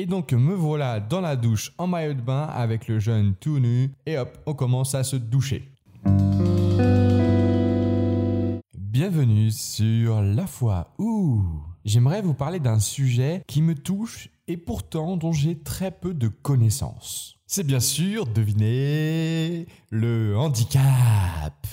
Et donc me voilà dans la douche en maillot de bain avec le jeune tout nu et hop, on commence à se doucher. Bienvenue sur La foi. Ouh J'aimerais vous parler d'un sujet qui me touche et pourtant dont j'ai très peu de connaissances. C'est bien sûr, devinez, le handicap.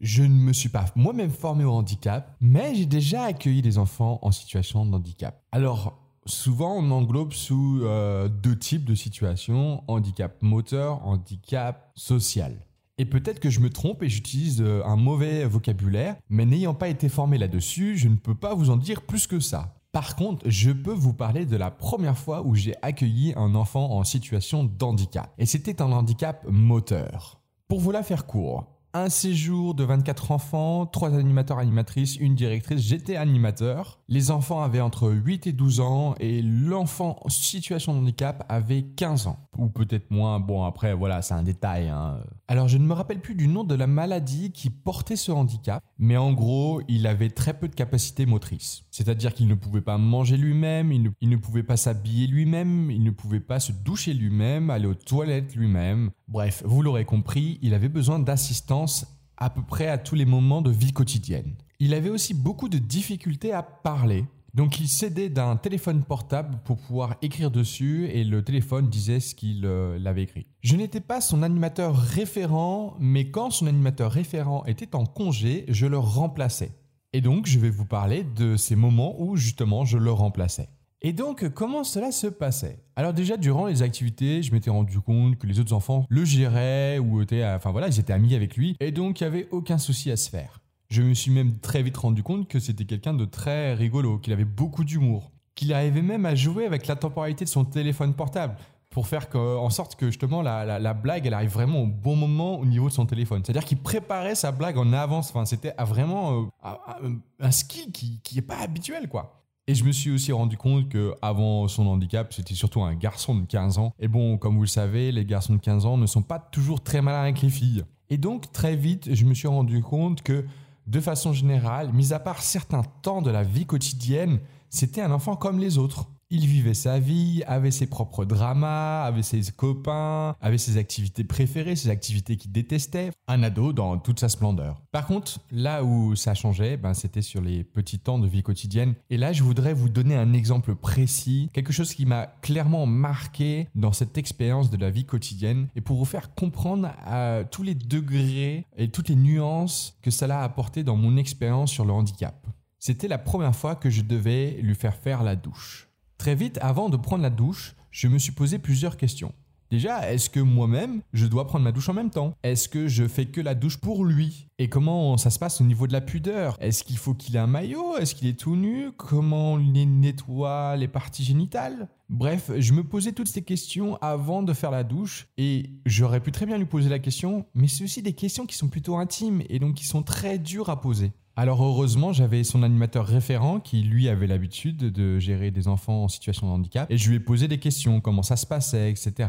Je ne me suis pas moi-même formé au handicap, mais j'ai déjà accueilli des enfants en situation de handicap. Alors, souvent on englobe sous euh, deux types de situations, handicap moteur, handicap social. Et peut-être que je me trompe et j'utilise euh, un mauvais vocabulaire, mais n'ayant pas été formé là-dessus, je ne peux pas vous en dire plus que ça. Par contre, je peux vous parler de la première fois où j'ai accueilli un enfant en situation d'handicap. Et c'était un handicap moteur. Pour vous la faire court, un séjour de 24 enfants, 3 animateurs animatrices, une directrice. J'étais animateur. Les enfants avaient entre 8 et 12 ans et l'enfant en situation de handicap avait 15 ans. Ou peut-être moins. Bon, après, voilà, c'est un détail. Hein. Alors, je ne me rappelle plus du nom de la maladie qui portait ce handicap, mais en gros, il avait très peu de capacité motrice. C'est-à-dire qu'il ne pouvait pas manger lui-même, il ne, il ne pouvait pas s'habiller lui-même, il ne pouvait pas se doucher lui-même, aller aux toilettes lui-même. Bref, vous l'aurez compris, il avait besoin d'assistance à peu près à tous les moments de vie quotidienne. Il avait aussi beaucoup de difficultés à parler, donc il s'aidait d'un téléphone portable pour pouvoir écrire dessus et le téléphone disait ce qu'il euh, avait écrit. Je n'étais pas son animateur référent, mais quand son animateur référent était en congé, je le remplaçais. Et donc je vais vous parler de ces moments où justement je le remplaçais. Et donc, comment cela se passait? Alors déjà, durant les activités, je m'étais rendu compte que les autres enfants le géraient ou étaient, enfin voilà, ils étaient amis avec lui, et donc il n'y avait aucun souci à se faire. Je me suis même très vite rendu compte que c'était quelqu'un de très rigolo, qu'il avait beaucoup d'humour, qu'il arrivait même à jouer avec la temporalité de son téléphone portable pour faire en sorte que justement la, blague elle arrive vraiment au bon moment au niveau de son téléphone. C'est-à-dire qu'il préparait sa blague en avance. Enfin, c'était vraiment euh, un skill qui n'est pas habituel quoi. Et je me suis aussi rendu compte que avant son handicap, c'était surtout un garçon de 15 ans. Et bon, comme vous le savez, les garçons de 15 ans ne sont pas toujours très malins avec les filles. Et donc, très vite, je me suis rendu compte que, de façon générale, mis à part certains temps de la vie quotidienne, c'était un enfant comme les autres. Il vivait sa vie, avait ses propres dramas, avait ses copains, avait ses activités préférées, ses activités qu'il détestait. Un ado dans toute sa splendeur. Par contre, là où ça changeait, ben, c'était sur les petits temps de vie quotidienne. Et là, je voudrais vous donner un exemple précis, quelque chose qui m'a clairement marqué dans cette expérience de la vie quotidienne, et pour vous faire comprendre à tous les degrés et toutes les nuances que cela a apporté dans mon expérience sur le handicap. C'était la première fois que je devais lui faire faire la douche. Très vite, avant de prendre la douche, je me suis posé plusieurs questions. Déjà, est-ce que moi-même, je dois prendre ma douche en même temps? Est-ce que je fais que la douche pour lui? Et comment ça se passe au niveau de la pudeur? Est-ce qu'il faut qu'il ait un maillot? Est-ce qu'il est tout nu? Comment on nettoie les parties génitales? Bref, je me posais toutes ces questions avant de faire la douche et j'aurais pu très bien lui poser la question, mais c'est aussi des questions qui sont plutôt intimes et donc qui sont très dures à poser. Alors heureusement, j'avais son animateur référent qui lui avait l'habitude de gérer des enfants en situation de handicap et je lui ai posé des questions, comment ça se passait, etc.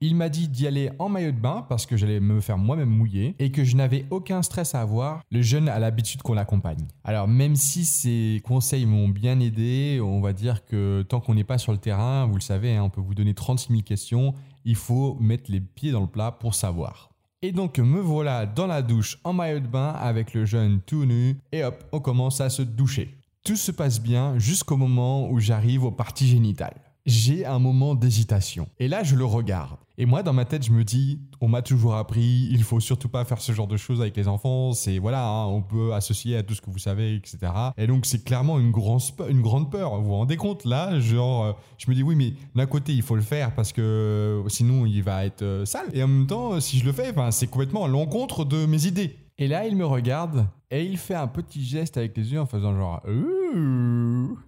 Il m'a dit d'y aller en maillot de bain parce que j'allais me faire moi-même mouiller et que je n'avais aucun stress à avoir. Le jeune a l'habitude qu'on l'accompagne. Alors même si ces conseils m'ont bien aidé, on va dire que tant qu'on n'est pas sur le terrain, vous le savez, hein, on peut vous donner 36 000 questions, il faut mettre les pieds dans le plat pour savoir. Et donc me voilà dans la douche en maillot de bain avec le jeune tout nu et hop, on commence à se doucher. Tout se passe bien jusqu'au moment où j'arrive aux parties génitales j'ai un moment d'hésitation. Et là, je le regarde. Et moi, dans ma tête, je me dis, on m'a toujours appris, il faut surtout pas faire ce genre de choses avec les enfants. C'est voilà, hein, on peut associer à tout ce que vous savez, etc. Et donc, c'est clairement une, grande peur. Vous vous rendez compte? Là Genre, euh, je me dis, oui, mais d'un côté, il faut le faire parce que euh, sinon, il va être euh, sale. Et en même temps, si je le fais, c'est complètement à l'encontre de mes idées. Et là, il me regarde et il fait un petit geste avec les yeux en faisant genre.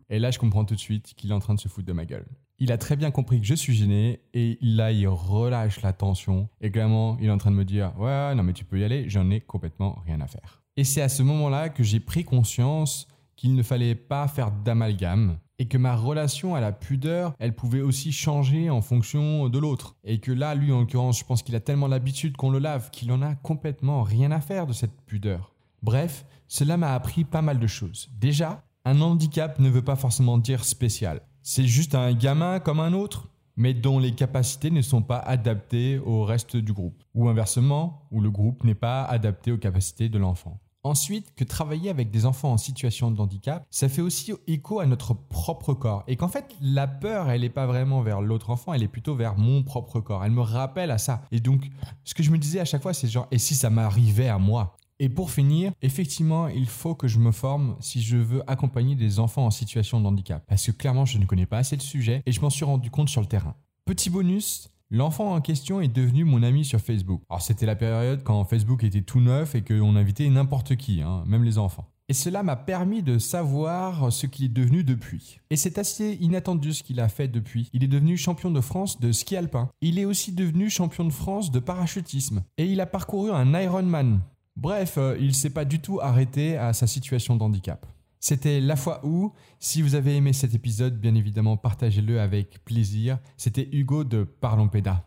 Et là, je comprends tout de suite qu'il est en train de se foutre de ma gueule. Il a très bien compris que je suis gêné et là, il relâche la tension. Et clairement, il est en train de me dire Ouais, non, mais tu peux y aller, j'en ai complètement rien à faire. Et c'est à ce moment-là que j'ai pris conscience qu'il ne fallait pas faire d'amalgame et que ma relation à la pudeur, elle pouvait aussi changer en fonction de l'autre. Et que là, lui, en l'occurrence, je pense qu'il a tellement l'habitude qu'on le lave qu'il en a complètement rien à faire de cette pudeur. Bref, cela m'a appris pas mal de choses. Déjà, un handicap ne veut pas forcément dire spécial. C'est juste un gamin comme un autre. mais dont les capacités ne sont pas adaptées au reste du groupe. Ou inversement, où le groupe n'est pas adapté aux capacités de l'enfant. Ensuite, que travailler avec des enfants en situation de handicap, ça fait aussi écho à notre propre corps. Et qu'en fait, la peur, elle n'est pas vraiment vers l'autre enfant, elle est plutôt vers mon propre corps. Elle me rappelle à ça. Et donc, ce que je me disais à chaque fois, c'est genre, et si ça m'arrivait à moi? Et pour finir, effectivement, il faut que je me forme si je veux accompagner des enfants en situation de handicap. Parce que clairement, je ne connais pas assez le sujet et je m'en suis rendu compte sur le terrain. Petit bonus, L'enfant en question est devenu mon ami sur Facebook. Alors c'était la période quand Facebook était tout neuf et qu'on invitait n'importe qui, hein, même les enfants. Et cela m'a permis de savoir ce qu'il est devenu depuis. Et c'est assez inattendu ce qu'il a fait depuis. Il est devenu champion de France de ski alpin. Il est aussi devenu champion de France de parachutisme. Et il a parcouru un Ironman. Bref, euh, il s'est pas du tout arrêté à sa situation d'handicap. C'était La fois où. Si vous avez aimé cet épisode, bien évidemment, partagez-le avec plaisir. C'était Hugo de Parlons Pédas.